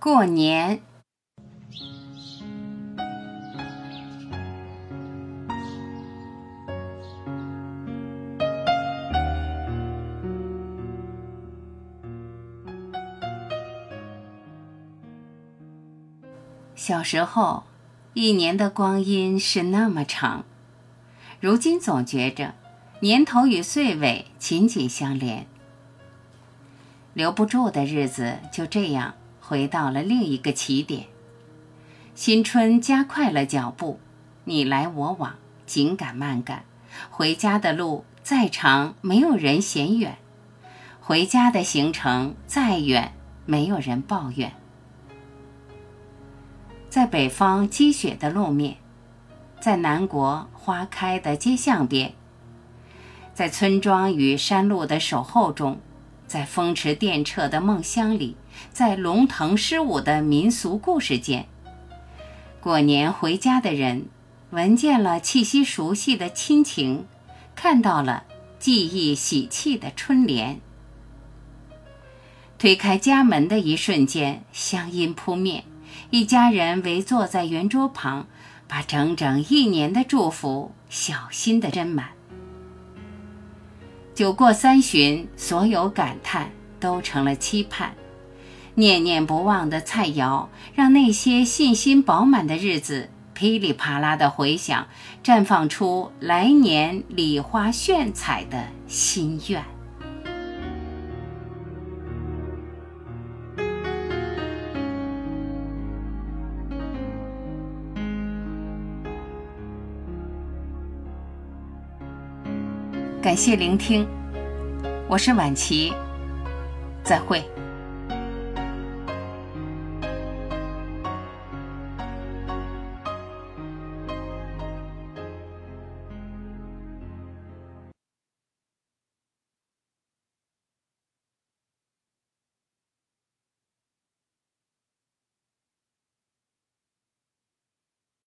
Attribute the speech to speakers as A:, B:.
A: 过年。小时候，一年的光阴是那么长，如今总觉着年头与岁尾紧紧相连。留不住的日子就这样回到了另一个起点。新春加快了脚步，你来我往，紧赶慢赶。回家的路再长，没有人嫌远；回家的行程再远，没有人抱怨。在北方积雪的路面，在南国花开的街巷边，在村庄与山路的守候中。在风驰电掣的梦乡里，在龙腾狮舞的民俗故事间，过年回家的人闻见了气息熟悉的亲情，看到了记忆喜气的春联。推开家门的一瞬间，乡音扑面，一家人围坐在圆桌旁，把整整一年的祝福小心地斟满。酒过三巡，所有感叹都成了期盼。念念不忘的菜肴，让那些信心饱满的日子噼里啪啦的回响，绽放出来年礼花炫彩的心愿。感谢聆听，我是晚琪，再会。